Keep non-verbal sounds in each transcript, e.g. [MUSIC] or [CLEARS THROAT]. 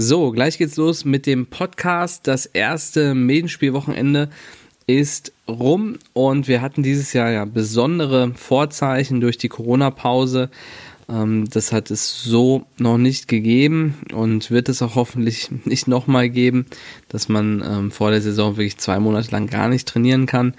So, gleich geht's los mit dem Podcast. Das erste Medienspielwochenende ist rum und wir hatten dieses Jahr ja besondere Vorzeichen durch die Corona-Pause. Ähm, das hat es so noch nicht gegeben und wird es auch hoffentlich nicht nochmal geben, dass man ähm, vor der Saison wirklich zwei Monate lang gar nicht trainieren kann.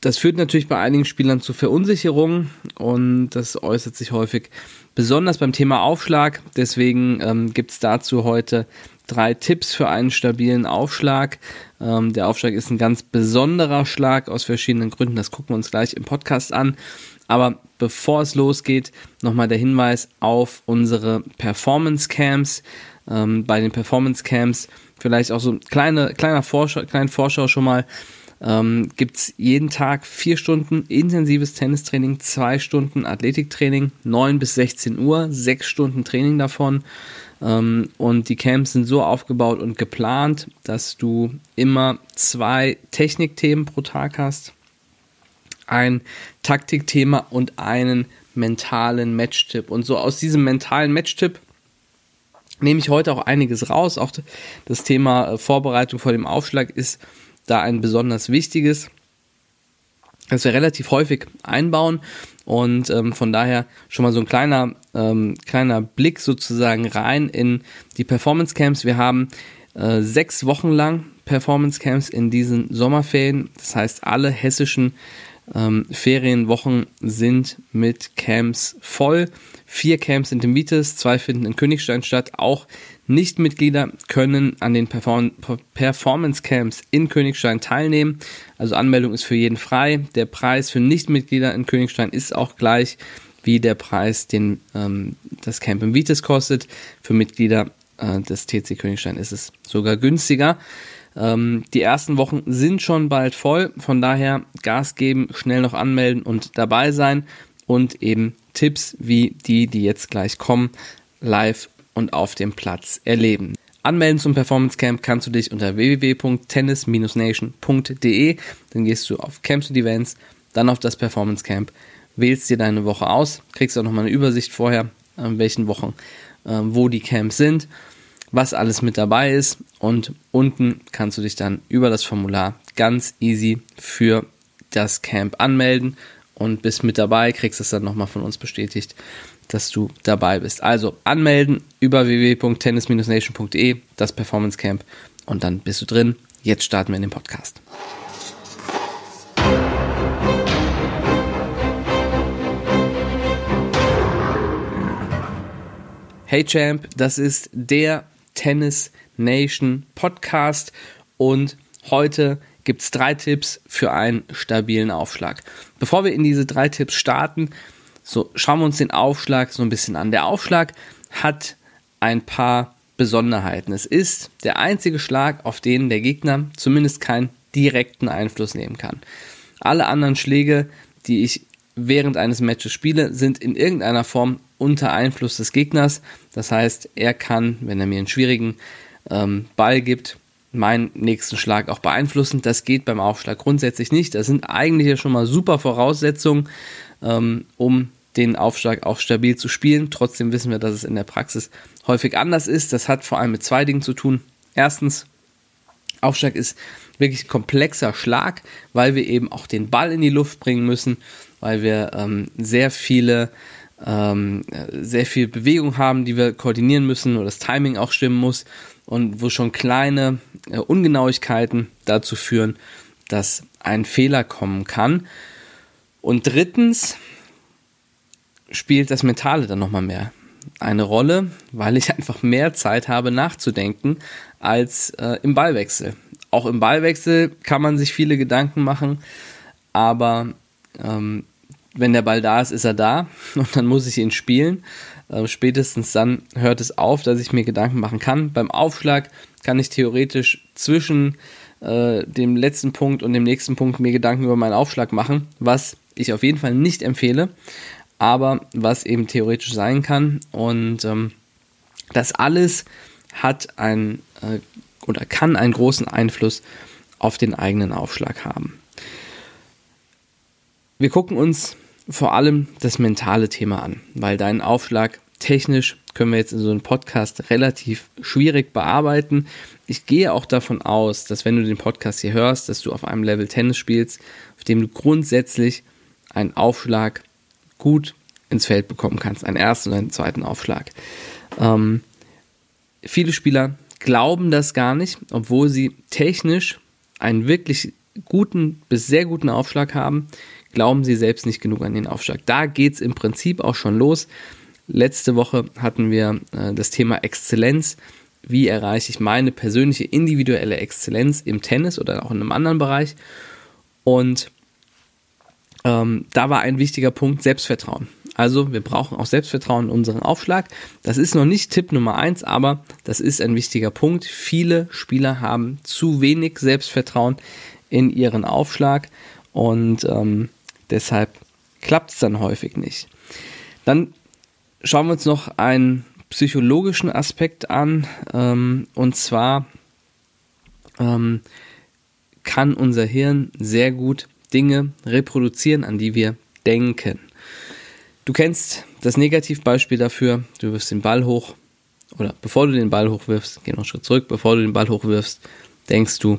Das führt natürlich bei einigen Spielern zu Verunsicherung und das äußert sich häufig besonders beim Thema Aufschlag. Deswegen ähm, gibt es dazu heute drei Tipps für einen stabilen Aufschlag. Ähm, der Aufschlag ist ein ganz besonderer Schlag aus verschiedenen Gründen. Das gucken wir uns gleich im Podcast an. Aber bevor es losgeht, nochmal der Hinweis auf unsere Performance Camps. Ähm, bei den Performance Camps vielleicht auch so kleine, kleiner Vorschau, kleinen Vorschau schon mal ähm, gibt es jeden Tag vier Stunden intensives Tennistraining, zwei Stunden Athletiktraining, 9 bis 16 Uhr, sechs Stunden Training davon. Ähm, und die Camps sind so aufgebaut und geplant, dass du immer zwei Technikthemen pro Tag hast, ein Taktikthema und einen mentalen Matchtipp. Und so aus diesem mentalen Matchtipp nehme ich heute auch einiges raus. Auch das Thema äh, Vorbereitung vor dem Aufschlag ist da ein besonders wichtiges, das wir relativ häufig einbauen und ähm, von daher schon mal so ein kleiner, ähm, kleiner Blick sozusagen rein in die Performance Camps. Wir haben äh, sechs Wochen lang Performance Camps in diesen Sommerferien. Das heißt, alle hessischen ähm, Ferienwochen sind mit Camps voll. Vier Camps sind in Vites, zwei finden in Königstein statt. Auch Nichtmitglieder können an den Perform Performance Camps in Königstein teilnehmen. Also Anmeldung ist für jeden frei. Der Preis für Nichtmitglieder in Königstein ist auch gleich wie der Preis, den ähm, das Camp in Vites kostet. Für Mitglieder äh, des TC Königstein ist es sogar günstiger. Ähm, die ersten Wochen sind schon bald voll, von daher Gas geben, schnell noch anmelden und dabei sein und eben Tipps wie die, die jetzt gleich kommen, live und auf dem Platz erleben. Anmelden zum Performance Camp kannst du dich unter www.tennis-nation.de. Dann gehst du auf Camps und Events, dann auf das Performance Camp, wählst dir deine Woche aus, kriegst auch nochmal eine Übersicht vorher, an welchen Wochen, äh, wo die Camps sind, was alles mit dabei ist und unten kannst du dich dann über das Formular ganz easy für das Camp anmelden und bist mit dabei, kriegst es dann nochmal von uns bestätigt dass du dabei bist. Also anmelden über www.tennis-nation.de, das Performance Camp und dann bist du drin. Jetzt starten wir in den Podcast. Hey Champ, das ist der Tennis Nation Podcast und heute gibt es drei Tipps für einen stabilen Aufschlag. Bevor wir in diese drei Tipps starten, so, schauen wir uns den Aufschlag so ein bisschen an. Der Aufschlag hat ein paar Besonderheiten. Es ist der einzige Schlag, auf den der Gegner zumindest keinen direkten Einfluss nehmen kann. Alle anderen Schläge, die ich während eines Matches spiele, sind in irgendeiner Form unter Einfluss des Gegners. Das heißt, er kann, wenn er mir einen schwierigen ähm, Ball gibt, meinen nächsten Schlag auch beeinflussen. Das geht beim Aufschlag grundsätzlich nicht. Das sind eigentlich ja schon mal super Voraussetzungen, ähm, um den Aufschlag auch stabil zu spielen. Trotzdem wissen wir, dass es in der Praxis häufig anders ist. Das hat vor allem mit zwei Dingen zu tun. Erstens, Aufschlag ist wirklich komplexer Schlag, weil wir eben auch den Ball in die Luft bringen müssen, weil wir ähm, sehr viele ähm, sehr viel Bewegung haben, die wir koordinieren müssen oder das Timing auch stimmen muss und wo schon kleine äh, Ungenauigkeiten dazu führen, dass ein Fehler kommen kann. Und drittens, spielt das Mentale dann nochmal mehr eine Rolle, weil ich [LAUGHS] einfach mehr Zeit habe nachzudenken als äh, im Ballwechsel. Auch im Ballwechsel kann man sich viele Gedanken machen, aber ähm, wenn der Ball da ist, ist er da [LAUGHS] und dann muss ich ihn spielen. Äh, spätestens dann hört es auf, dass ich mir Gedanken machen kann. Beim Aufschlag kann ich theoretisch zwischen äh, dem letzten Punkt und dem nächsten Punkt mir Gedanken über meinen Aufschlag machen, was ich auf jeden Fall nicht empfehle aber was eben theoretisch sein kann. Und ähm, das alles hat ein äh, oder kann einen großen Einfluss auf den eigenen Aufschlag haben. Wir gucken uns vor allem das mentale Thema an, weil dein Aufschlag technisch können wir jetzt in so einem Podcast relativ schwierig bearbeiten. Ich gehe auch davon aus, dass wenn du den Podcast hier hörst, dass du auf einem Level Tennis spielst, auf dem du grundsätzlich einen Aufschlag gut ins Feld bekommen kannst, einen ersten und einen zweiten Aufschlag. Ähm, viele Spieler glauben das gar nicht, obwohl sie technisch einen wirklich guten bis sehr guten Aufschlag haben, glauben sie selbst nicht genug an den Aufschlag. Da geht es im Prinzip auch schon los. Letzte Woche hatten wir äh, das Thema Exzellenz. Wie erreiche ich meine persönliche individuelle Exzellenz im Tennis oder auch in einem anderen Bereich? Und ähm, da war ein wichtiger Punkt Selbstvertrauen. Also wir brauchen auch Selbstvertrauen in unseren Aufschlag. Das ist noch nicht Tipp Nummer eins, aber das ist ein wichtiger Punkt. Viele Spieler haben zu wenig Selbstvertrauen in ihren Aufschlag und ähm, deshalb klappt es dann häufig nicht. Dann schauen wir uns noch einen psychologischen Aspekt an ähm, und zwar ähm, kann unser Hirn sehr gut Dinge reproduzieren, an die wir denken. Du kennst das Negativbeispiel dafür, du wirfst den Ball hoch oder bevor du den Ball hochwirfst, geh noch einen Schritt zurück, bevor du den Ball hochwirfst, denkst du,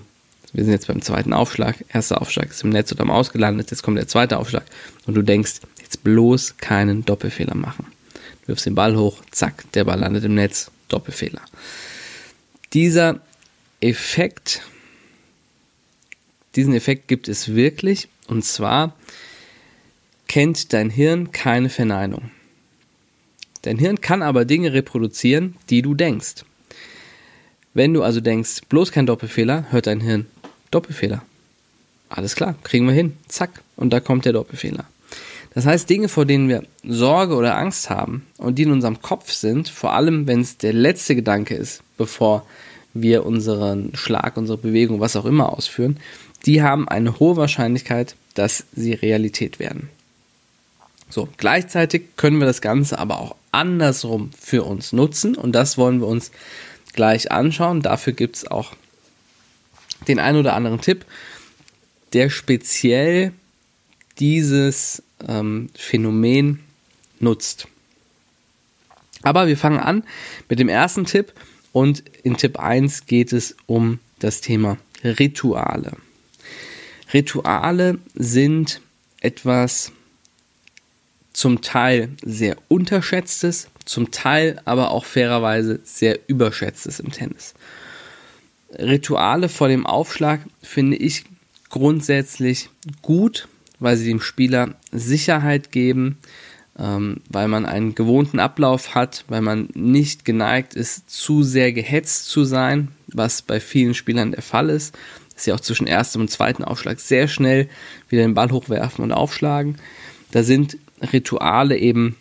wir sind jetzt beim zweiten Aufschlag, erster Aufschlag ist im Netz oder am Ausgelandet, jetzt kommt der zweite Aufschlag und du denkst, jetzt bloß keinen Doppelfehler machen. Du wirfst den Ball hoch, zack, der Ball landet im Netz, Doppelfehler. Dieser Effekt, diesen Effekt gibt es wirklich und zwar kennt dein Hirn keine Verneinung. Dein Hirn kann aber Dinge reproduzieren, die du denkst. Wenn du also denkst, bloß kein Doppelfehler, hört dein Hirn Doppelfehler. Alles klar, kriegen wir hin. Zack, und da kommt der Doppelfehler. Das heißt, Dinge, vor denen wir Sorge oder Angst haben und die in unserem Kopf sind, vor allem wenn es der letzte Gedanke ist, bevor wir unseren Schlag, unsere Bewegung, was auch immer ausführen, die haben eine hohe Wahrscheinlichkeit, dass sie Realität werden. So, gleichzeitig können wir das Ganze aber auch andersrum für uns nutzen und das wollen wir uns gleich anschauen. Dafür gibt es auch den einen oder anderen Tipp, der speziell dieses ähm, Phänomen nutzt. Aber wir fangen an mit dem ersten Tipp und in Tipp 1 geht es um das Thema Rituale. Rituale sind etwas zum Teil sehr unterschätztes, zum Teil aber auch fairerweise sehr überschätztes im Tennis. Rituale vor dem Aufschlag finde ich grundsätzlich gut, weil sie dem Spieler Sicherheit geben, ähm, weil man einen gewohnten Ablauf hat, weil man nicht geneigt ist, zu sehr gehetzt zu sein, was bei vielen Spielern der Fall ist, dass sie auch zwischen erstem und zweiten Aufschlag sehr schnell wieder den Ball hochwerfen und aufschlagen. Da sind Rituale eben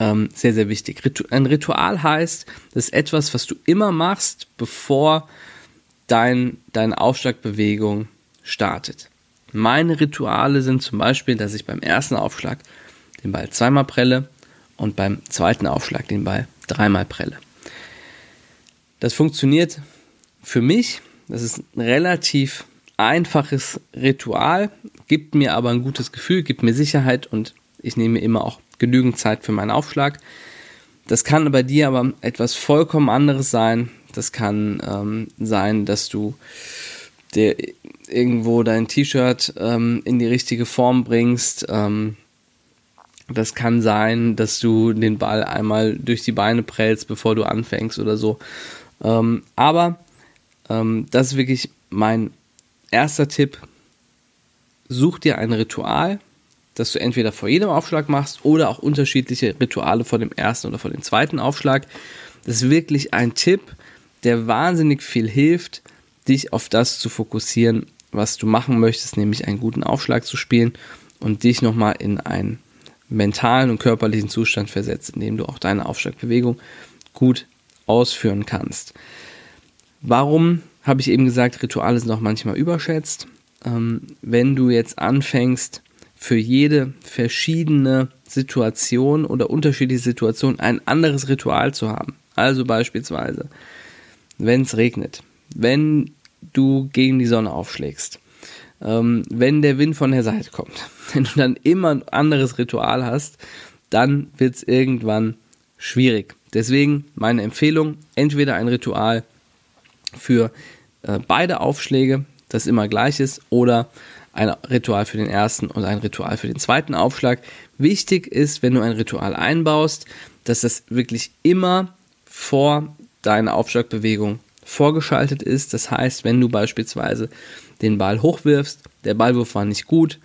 ähm, sehr, sehr wichtig. Ritu ein Ritual heißt, das ist etwas, was du immer machst, bevor dein, deine Aufschlagbewegung startet. Meine Rituale sind zum Beispiel, dass ich beim ersten Aufschlag den Ball zweimal prelle und beim zweiten Aufschlag den Ball dreimal prelle. Das funktioniert für mich. Das ist ein relativ einfaches Ritual, gibt mir aber ein gutes Gefühl, gibt mir Sicherheit und ich nehme immer auch genügend Zeit für meinen Aufschlag. Das kann bei dir aber etwas vollkommen anderes sein. Das kann ähm, sein, dass du dir irgendwo dein T-Shirt ähm, in die richtige Form bringst. Ähm, das kann sein, dass du den Ball einmal durch die Beine prellst, bevor du anfängst oder so. Ähm, aber ähm, das ist wirklich mein erster Tipp. Such dir ein Ritual, dass du entweder vor jedem Aufschlag machst oder auch unterschiedliche Rituale vor dem ersten oder vor dem zweiten Aufschlag. Das ist wirklich ein Tipp, der wahnsinnig viel hilft, dich auf das zu fokussieren, was du machen möchtest, nämlich einen guten Aufschlag zu spielen und dich nochmal in einen mentalen und körperlichen Zustand versetzt, in dem du auch deine Aufschlagbewegung gut ausführen kannst. Warum habe ich eben gesagt, Rituale sind auch manchmal überschätzt? Ähm, wenn du jetzt anfängst, für jede verschiedene Situation oder unterschiedliche Situation ein anderes Ritual zu haben. Also beispielsweise, wenn es regnet, wenn du gegen die Sonne aufschlägst, ähm, wenn der Wind von der Seite kommt, [LAUGHS] wenn du dann immer ein anderes Ritual hast, dann wird es irgendwann schwierig. Deswegen meine Empfehlung, entweder ein Ritual für äh, beide Aufschläge, das immer gleich ist, oder ein Ritual für den ersten und ein Ritual für den zweiten Aufschlag. Wichtig ist, wenn du ein Ritual einbaust, dass das wirklich immer vor deiner Aufschlagbewegung vorgeschaltet ist. Das heißt, wenn du beispielsweise den Ball hochwirfst, der Ballwurf war nicht gut,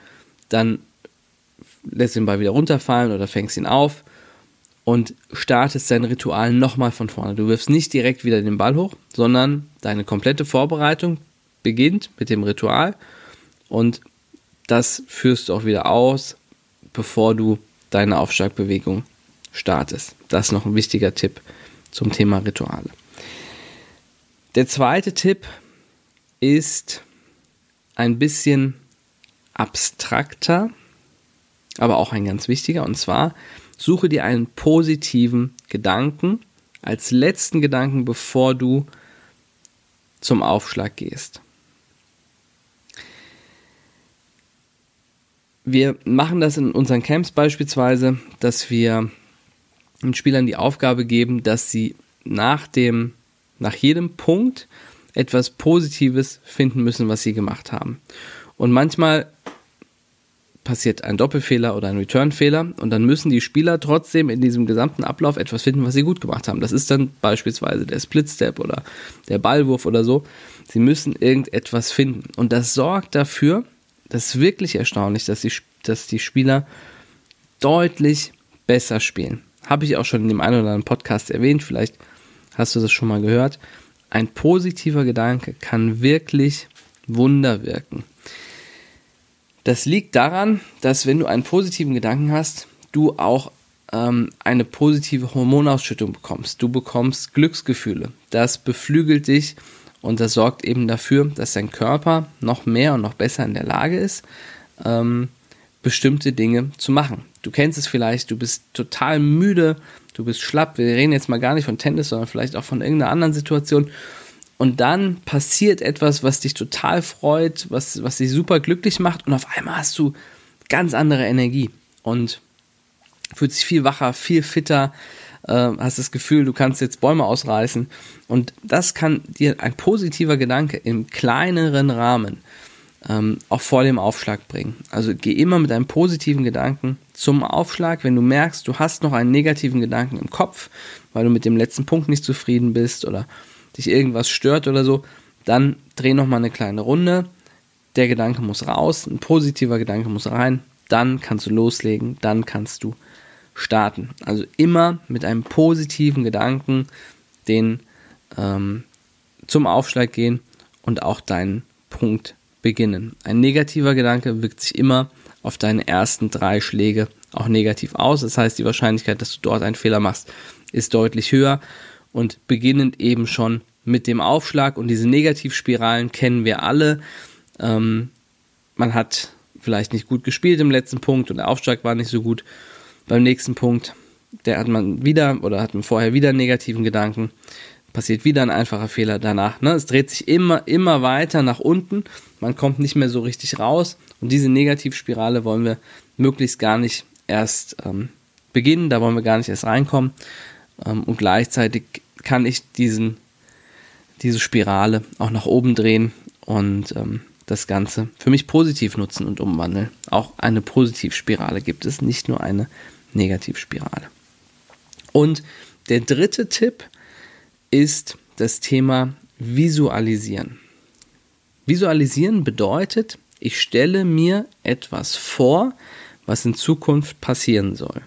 dann lässt den Ball wieder runterfallen oder fängst ihn auf und startest dein Ritual nochmal von vorne. Du wirfst nicht direkt wieder den Ball hoch, sondern deine komplette Vorbereitung beginnt mit dem Ritual und das führst du auch wieder aus, bevor du deine Aufschlagbewegung startest. Das ist noch ein wichtiger Tipp zum Thema Rituale. Der zweite Tipp ist ein bisschen abstrakter, aber auch ein ganz wichtiger. Und zwar suche dir einen positiven Gedanken als letzten Gedanken, bevor du zum Aufschlag gehst. Wir machen das in unseren Camps beispielsweise, dass wir den Spielern die Aufgabe geben, dass sie nach dem, nach jedem Punkt etwas Positives finden müssen, was sie gemacht haben. Und manchmal passiert ein Doppelfehler oder ein Returnfehler und dann müssen die Spieler trotzdem in diesem gesamten Ablauf etwas finden, was sie gut gemacht haben. Das ist dann beispielsweise der Split-Step oder der Ballwurf oder so. Sie müssen irgendetwas finden und das sorgt dafür, das ist wirklich erstaunlich, dass die, dass die Spieler deutlich besser spielen. Habe ich auch schon in dem einen oder anderen Podcast erwähnt, vielleicht hast du das schon mal gehört. Ein positiver Gedanke kann wirklich Wunder wirken. Das liegt daran, dass wenn du einen positiven Gedanken hast, du auch ähm, eine positive Hormonausschüttung bekommst. Du bekommst Glücksgefühle. Das beflügelt dich und das sorgt eben dafür, dass dein Körper noch mehr und noch besser in der Lage ist, ähm, bestimmte Dinge zu machen. Du kennst es vielleicht, du bist total müde, du bist schlapp. Wir reden jetzt mal gar nicht von Tennis, sondern vielleicht auch von irgendeiner anderen Situation und dann passiert etwas, was dich total freut, was, was dich super glücklich macht und auf einmal hast du ganz andere Energie und fühlst dich viel wacher, viel fitter, äh, hast das Gefühl, du kannst jetzt Bäume ausreißen und das kann dir ein positiver Gedanke im kleineren Rahmen ähm, auch vor dem Aufschlag bringen. Also geh immer mit einem positiven Gedanken zum Aufschlag, wenn du merkst, du hast noch einen negativen Gedanken im Kopf, weil du mit dem letzten Punkt nicht zufrieden bist oder dich irgendwas stört oder so, dann dreh nochmal eine kleine Runde. Der Gedanke muss raus, ein positiver Gedanke muss rein. Dann kannst du loslegen, dann kannst du starten. Also immer mit einem positiven Gedanken den ähm, zum Aufschlag gehen und auch deinen Punkt beginnen. Ein negativer Gedanke wirkt sich immer auf deine ersten drei Schläge auch negativ aus. Das heißt, die Wahrscheinlichkeit, dass du dort einen Fehler machst, ist deutlich höher und beginnend eben schon mit dem Aufschlag und diese Negativspiralen kennen wir alle. Ähm, man hat vielleicht nicht gut gespielt im letzten Punkt und der Aufschlag war nicht so gut. Beim nächsten Punkt, der hat man wieder oder hat man vorher wieder einen negativen Gedanken, passiert wieder ein einfacher Fehler danach. Ne? Es dreht sich immer, immer weiter nach unten. Man kommt nicht mehr so richtig raus und diese Negativspirale wollen wir möglichst gar nicht erst ähm, beginnen, da wollen wir gar nicht erst reinkommen, ähm, und gleichzeitig kann ich diesen, diese Spirale auch nach oben drehen und ähm, das Ganze für mich positiv nutzen und umwandeln. Auch eine Positivspirale gibt es, nicht nur eine Negativspirale. Und der dritte Tipp ist das Thema Visualisieren. Visualisieren bedeutet, ich stelle mir etwas vor, was in Zukunft passieren soll.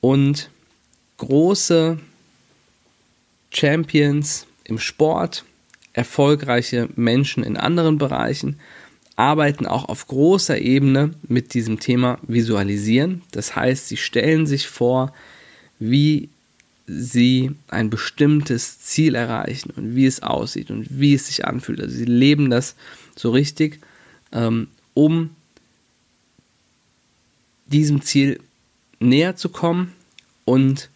Und große Champions im Sport, erfolgreiche Menschen in anderen Bereichen arbeiten auch auf großer Ebene mit diesem Thema Visualisieren. Das heißt, sie stellen sich vor, wie sie ein bestimmtes Ziel erreichen und wie es aussieht und wie es sich anfühlt. Also sie leben das so richtig, ähm, um diesem Ziel näher zu kommen und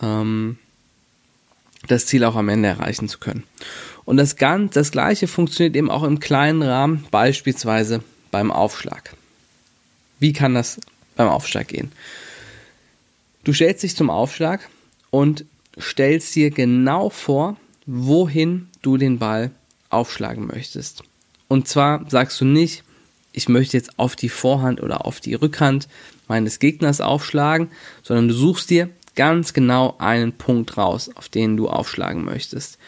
ähm, das Ziel auch am Ende erreichen zu können. Und das, ganz, das gleiche funktioniert eben auch im kleinen Rahmen, beispielsweise beim Aufschlag. Wie kann das beim Aufschlag gehen? Du stellst dich zum Aufschlag und stellst dir genau vor, wohin du den Ball aufschlagen möchtest. Und zwar sagst du nicht, ich möchte jetzt auf die Vorhand oder auf die Rückhand meines Gegners aufschlagen, sondern du suchst dir ganz genau einen Punkt raus, auf den du aufschlagen möchtest.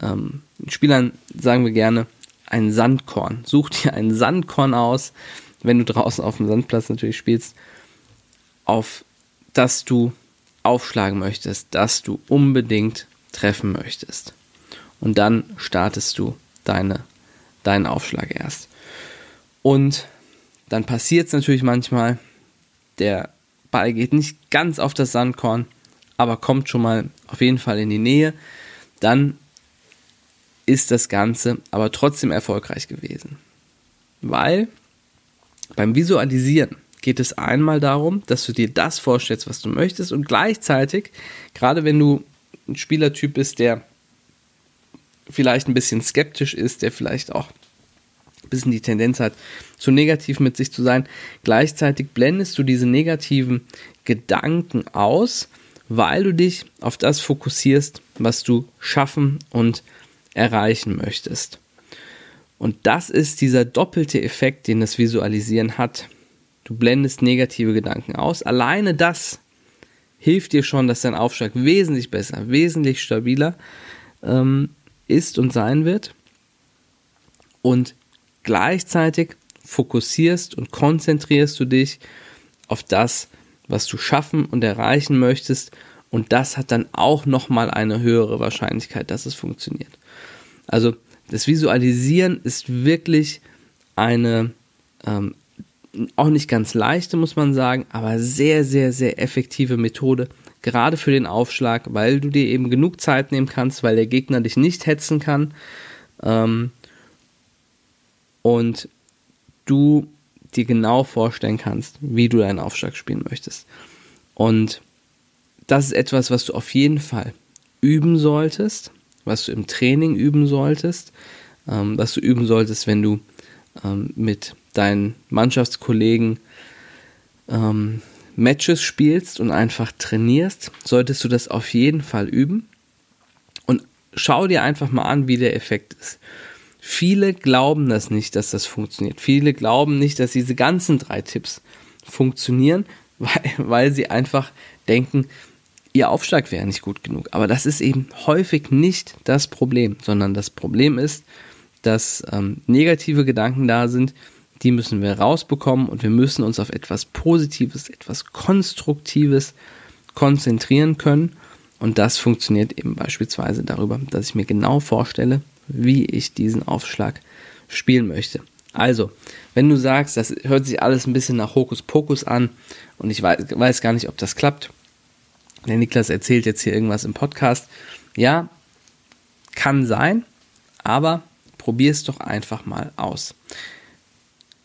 Ähm, Spielern sagen wir gerne ein Sandkorn. Such dir ein Sandkorn aus, wenn du draußen auf dem Sandplatz natürlich spielst, auf das du aufschlagen möchtest, das du unbedingt treffen möchtest. Und dann startest du deine, deinen Aufschlag erst. Und dann passiert es natürlich manchmal, der Ball geht nicht ganz auf das Sandkorn, aber kommt schon mal auf jeden Fall in die Nähe. Dann ist das Ganze aber trotzdem erfolgreich gewesen. Weil beim Visualisieren geht es einmal darum, dass du dir das vorstellst, was du möchtest und gleichzeitig, gerade wenn du ein Spielertyp bist, der vielleicht ein bisschen skeptisch ist, der vielleicht auch ein bisschen die Tendenz hat, zu negativ mit sich zu sein, gleichzeitig blendest du diese negativen Gedanken aus, weil du dich auf das fokussierst, was du schaffen und erreichen möchtest. Und das ist dieser doppelte Effekt, den das Visualisieren hat. Du blendest negative Gedanken aus. Alleine das hilft dir schon, dass dein Aufschlag wesentlich besser, wesentlich stabiler ähm, ist und sein wird. Und gleichzeitig fokussierst und konzentrierst du dich auf das, was du schaffen und erreichen möchtest. Und das hat dann auch nochmal eine höhere Wahrscheinlichkeit, dass es funktioniert. Also das Visualisieren ist wirklich eine ähm, auch nicht ganz leichte, muss man sagen, aber sehr, sehr, sehr effektive Methode, gerade für den Aufschlag, weil du dir eben genug Zeit nehmen kannst, weil der Gegner dich nicht hetzen kann ähm, und du dir genau vorstellen kannst, wie du deinen Aufschlag spielen möchtest. Und das ist etwas, was du auf jeden Fall üben solltest, was du im Training üben solltest, ähm, was du üben solltest, wenn du ähm, mit deinen Mannschaftskollegen ähm, Matches spielst und einfach trainierst, solltest du das auf jeden Fall üben. Und schau dir einfach mal an, wie der Effekt ist. Viele glauben das nicht, dass das funktioniert. Viele glauben nicht, dass diese ganzen drei Tipps funktionieren, [LAUGHS] weil, weil sie einfach denken, ihr Aufschlag wäre nicht gut genug. Aber das ist eben häufig nicht das Problem, sondern das Problem ist, dass ähm, negative Gedanken da sind, die müssen wir rausbekommen und wir müssen uns auf etwas Positives, etwas Konstruktives konzentrieren können. Und das funktioniert eben beispielsweise darüber, dass ich mir genau vorstelle, wie ich diesen Aufschlag spielen möchte. Also, wenn du sagst, das hört sich alles ein bisschen nach Hokuspokus an und ich weiß, weiß gar nicht, ob das klappt. Der Niklas erzählt jetzt hier irgendwas im Podcast. Ja, kann sein, aber probier es doch einfach mal aus.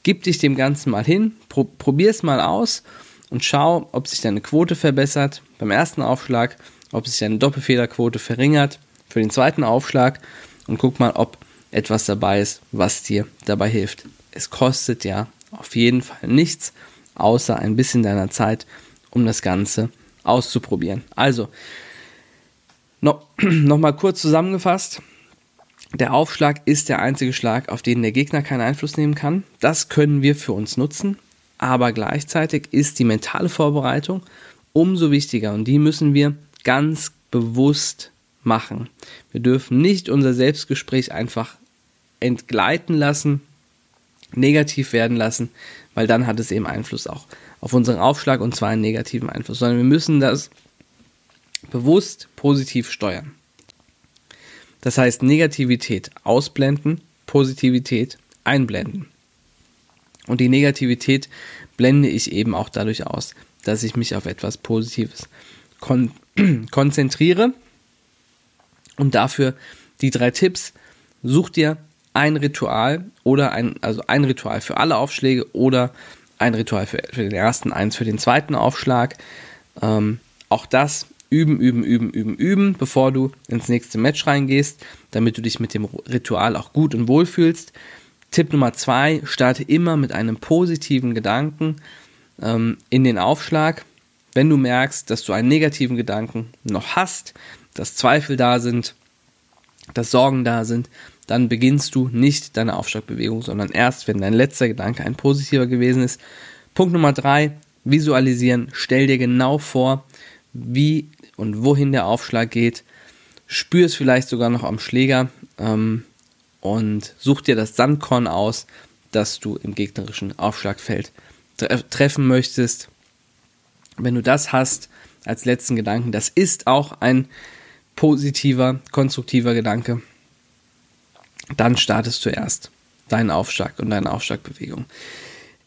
Gib dich dem Ganzen mal hin, pro, probier es mal aus und schau, ob sich deine Quote verbessert beim ersten Aufschlag, ob sich deine Doppelfehlerquote verringert für den zweiten Aufschlag und guck mal, ob etwas dabei ist, was dir dabei hilft. Es kostet ja auf jeden Fall nichts, außer ein bisschen deiner Zeit, um das Ganze auszuprobieren. Also, noch, [CLEARS THROAT] noch mal kurz zusammengefasst. Der Aufschlag ist der einzige Schlag, auf den der Gegner keinen Einfluss nehmen kann. Das können wir für uns nutzen, aber gleichzeitig ist die mentale Vorbereitung umso wichtiger und die müssen wir ganz bewusst machen. Wir dürfen nicht unser Selbstgespräch einfach entgleiten lassen, negativ werden lassen, weil dann hat es eben Einfluss auch auf unseren Aufschlag und zwar einen negativen Einfluss, sondern wir müssen das bewusst positiv steuern. Das heißt Negativität ausblenden, Positivität einblenden. Und die Negativität blende ich eben auch dadurch aus, dass ich mich auf etwas Positives kon [CLEARS THROAT] konzentriere. Und dafür die drei Tipps. Such dir ein Ritual oder ein, also ein Ritual für alle Aufschläge oder ein Ritual für, für den ersten, eins für den zweiten Aufschlag. Ähm, auch das üben, üben, üben, üben, üben, bevor du ins nächste Match reingehst, damit du dich mit dem Ritual auch gut und wohl fühlst. Tipp Nummer zwei, starte immer mit einem positiven Gedanken ähm, in den Aufschlag. Wenn du merkst, dass du einen negativen Gedanken noch hast, dass Zweifel da sind, dass Sorgen da sind, dann beginnst du nicht deine Aufschlagbewegung, sondern erst, wenn dein letzter Gedanke ein positiver gewesen ist. Punkt Nummer drei, visualisieren. Stell dir genau vor, wie und wohin der Aufschlag geht. Spür es vielleicht sogar noch am Schläger ähm, und such dir das Sandkorn aus, das du im gegnerischen Aufschlagfeld tre treffen möchtest. Wenn du das hast als letzten Gedanken, das ist auch ein positiver, konstruktiver Gedanke, dann startest du erst deinen Aufschlag und deine Aufschlagbewegung.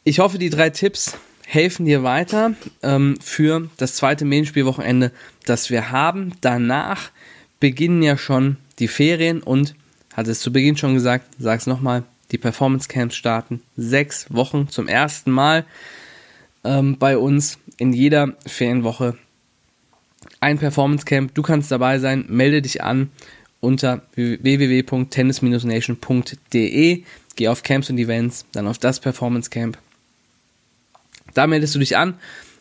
Ich hoffe, die drei Tipps helfen dir weiter ähm, für das zweite Medienspielwochenende, das wir haben. Danach beginnen ja schon die Ferien und, hat es zu Beginn schon gesagt, sag es nochmal, die Performance Camps starten. Sechs Wochen zum ersten Mal ähm, bei uns in jeder Ferienwoche ein Performance Camp. Du kannst dabei sein, melde dich an unter www.tennis-nation.de. Geh auf Camps und Events, dann auf das Performance Camp. Da meldest du dich an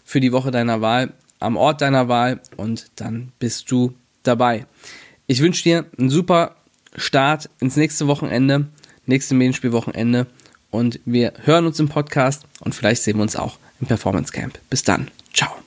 für die Woche deiner Wahl, am Ort deiner Wahl und dann bist du dabei. Ich wünsche dir einen super Start ins nächste Wochenende, nächste Medienspielwochenende und wir hören uns im Podcast und vielleicht sehen wir uns auch im Performance Camp. Bis dann. Ciao.